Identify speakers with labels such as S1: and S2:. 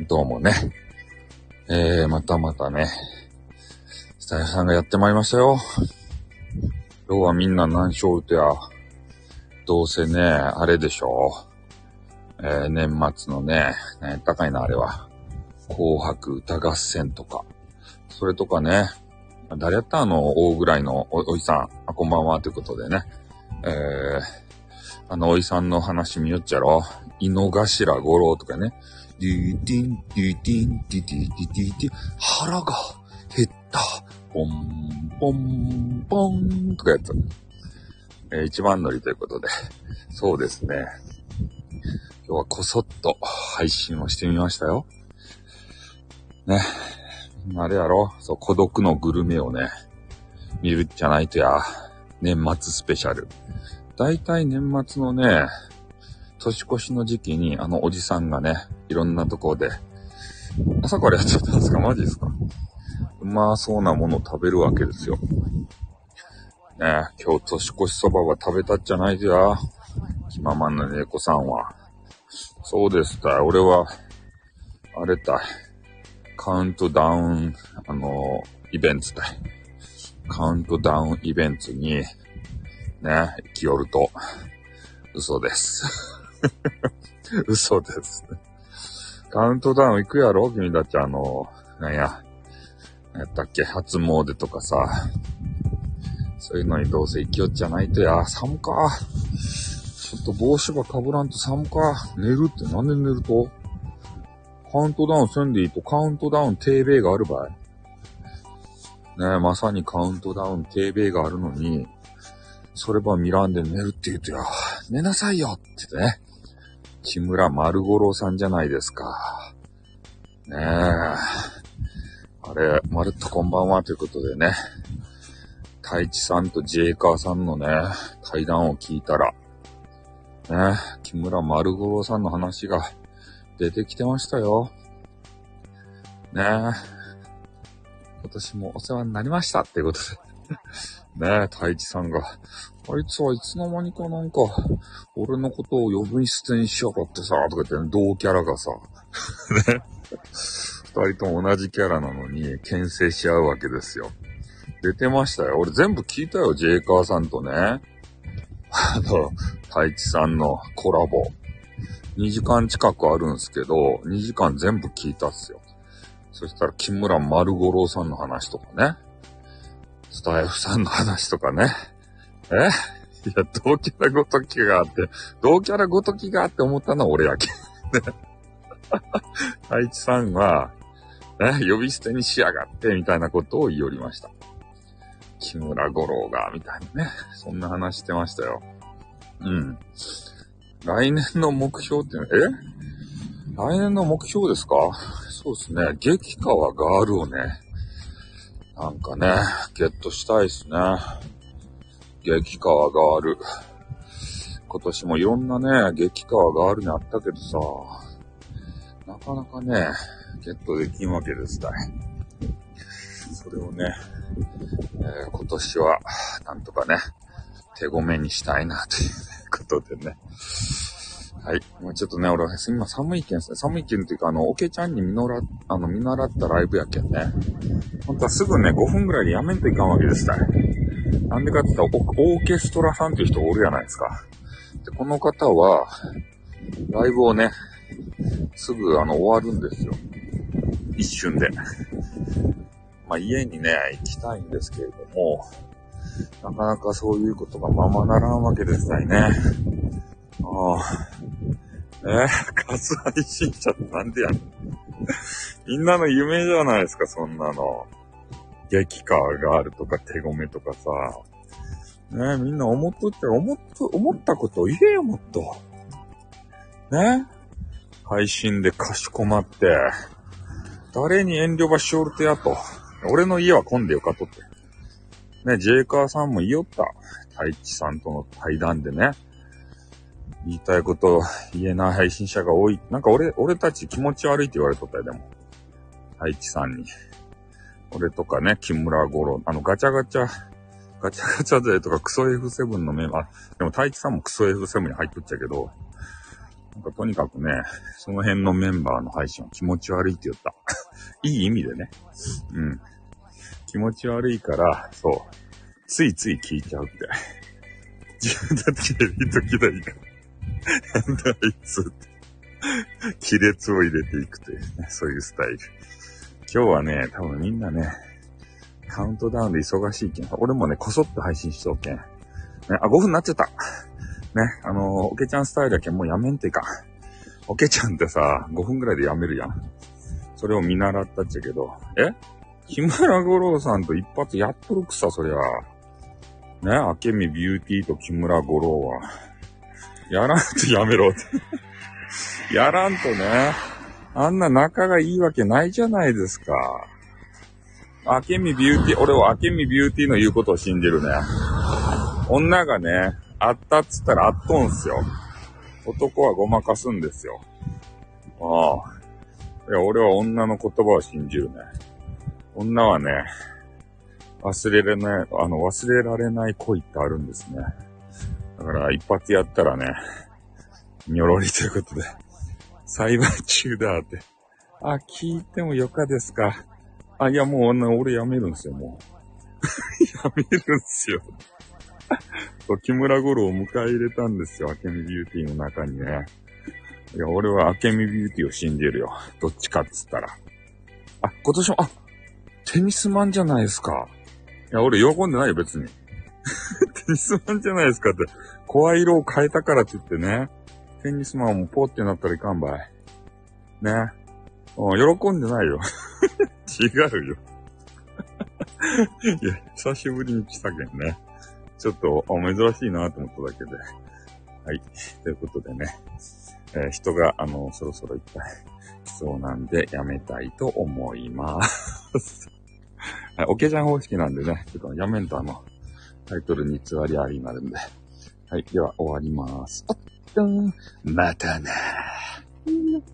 S1: どうもね。えー、またまたね、スタイフさんがやってまいりましたよ。今日はみんな何しょうとや、どうせね、あれでしょう。えー、年末のね、ね、高いな、あれは。紅白歌合戦とか。それとかね、誰やった？あの、大ぐらいのおおじさん。あ、こんばんは、ということでね。えー、あの、おじさんの話見よっちゃろ。井之頭五郎とかね。ディーディン、ディーディン、ディディディディディ、腹が減った。ポン、ポン、ポン、とかやつ。えー、一番乗りということで。そうですね。今日はこそっと配信をしてみましたよ。ね。あれやろそう、孤独のグルメをね、見るじゃないとや、年末スペシャル。だいたい年末のね、年越しの時期に、あのおじさんがね、いろんなとこで、朝からやっちゃったんですか？マジですか？うまそうなもの食べるわけですよ。ね今日年越しそばは食べたっじゃないじゃ。気ままな猫さんは。そうですた。俺は、あれた。カウントダウン、あの、イベントだ。カウントダウンイベントに、ね、生きよると、嘘です。嘘です。カウントダウン行くやろ？君たちあの、なんや、やったっけ？初詣とかさ。そういうのにどうせ行きよっちゃないとや、寒か。ちょっと帽子が被らんと寒か。寝るってなんで寝ると？カウントダウンせんでいいとカウントダウン低米があるばい。ねえ、まさにカウントダウン低米があるのに、そればミランで寝るって言うとや、寝なさいよってね。木村丸五郎さんじゃないですか。ねえ。あれ、まるっとこんばんはということでね。太一さんとジェイカーさんのね、対談を聞いたら、ね、木村丸五郎さんの話が出てきてましたよ。ねえ。今年もお世話になりましたっていうことでねえ、太一さんが、あいつはいつの間にかなんか、俺のことを呼び捨てにしやがってさ、とか言ってね、同キャラがさ、ね。二人とも同じキャラなのに、牽制し合うわけですよ。出てましたよ。俺全部聞いたよ、ジェイカーさんとね。あの、太一さんのコラボ。2時間近くあるんすけど、2時間全部聞いたっすよ。そしたら、木村丸五郎さんの話とかね。スタイフさんの話とかね。え？いや、同キャラごときがあって、同キャラごときがあって思ったのは俺やけ。太一さんは、ね、呼び捨てにしやがって、みたいなことを言い寄りました。木村五郎が、みたいなね。そんな話してましたよ。うん。来年の目標って、え？来年の目標ですか？そうですね。激川ガールをね、なんかね、ゲットしたいですね。激川ガール。今年もいろんなね、激川ガールにあったけどさ、なかなかね、ゲットできんわけですたい。それをね、えー、今年は、なんとかね、手ごめにしたいな、ということでね。はい。もうちょっとね、俺は今寒いけんすね。寒いけんっていうか、あの、オケちゃんに見習あの、見習ったライブやけんね。本当はすぐね、5分ぐらいでやめんといかんわけですた。なんでかって言ったら、オーケストラさんっていう人おるじゃないですか。で、この方は、ライブをね、すぐあの、終わるんですよ。一瞬で。まあ、家にね、行きたいんですけれども、なかなかそういうことがままならんわけですね。ああ。えー、活配信者ってなんでやんみんなの夢じゃないですか、そんなの。激化があるとか手ごめとかさ。ねみんな思っとって、思っと、思ったことを言えよ、もっと。ね？配信でかしこまって、誰に遠慮ばしおるとやと。俺の家は混んでよかとって。ね、ジェイカーさんも言いよった。太一さんとの対談でね。言いたいこと言えない配信者が多い。なんか俺、俺たち気持ち悪いって言われとったよ、でも。太一さんに。俺とかね、木村五郎、あの、ガチャガチャ、ガチャガチャ勢とかクソ F7 のメンバー、でも太一さんもクソ F7 に入っとっちゃけど、なんかとにかくね、その辺のメンバーの配信は気持ち悪いって言った。いい意味でね。うん。気持ち悪いから、そう。ついつい聞いちゃうって。自分だってやりときだいから。なあいつって。亀裂を入れていくというね、そういうスタイル。今日はね、多分みんなね、カウントダウンで忙しいけん。俺もね、こそっと配信しとうけん。ね、あ、5分になっちゃった。ね、あのー、おけちゃんスタイルやけんもうやめんてか。おけちゃんってさ、5分ぐらいでやめるやん。それを見習ったっちゃけど。え？木村五郎さんと一発やっとるくさ、そりゃ。ね、明美ビューティーと木村五郎は。やらんとやめろって。やらんとね。あんな仲がいいわけないじゃないですか。明美ビューティー、俺は明美ビューティーの言うことを信じるね。女がね、あったっつったらあっとんすよ。男はごまかすんですよ。ああ。いや、俺は女の言葉を信じるね。女はね、忘れられない、あの、忘れられない恋ってあるんですね。だから一発やったらね、にょろりということで、裁判中だって。あ、聞いてもよかですか。あ、いやもう、俺やめるんですよ、もう。やめるんですよ。木村五郎を迎え入れたんですよ、明美ビューティーの中にね。いや、俺は明美ビューティーを信じるよ。どっちかっつったら。あ、今年も、あ、テニスマンじゃないですか。いや、俺喜んでないよ、別に。テニスマンじゃないですかって。声色を変えたからって言ってね。テニスマンもポーってなったらいかんばい。ね。うん、喜んでないよ。違うよ。いや、久しぶりに来たけんね。ちょっと、珍しいなと思っただけで。はい。ということでね。えー、人が、あの、そろそろいっぱい来そうなんで、やめたいと思います。はい、おけちゃん方式なんでね、ちょっとやめんとあの、タイトルに偽りありになるんで。はい、では終わります。あっ、またなー。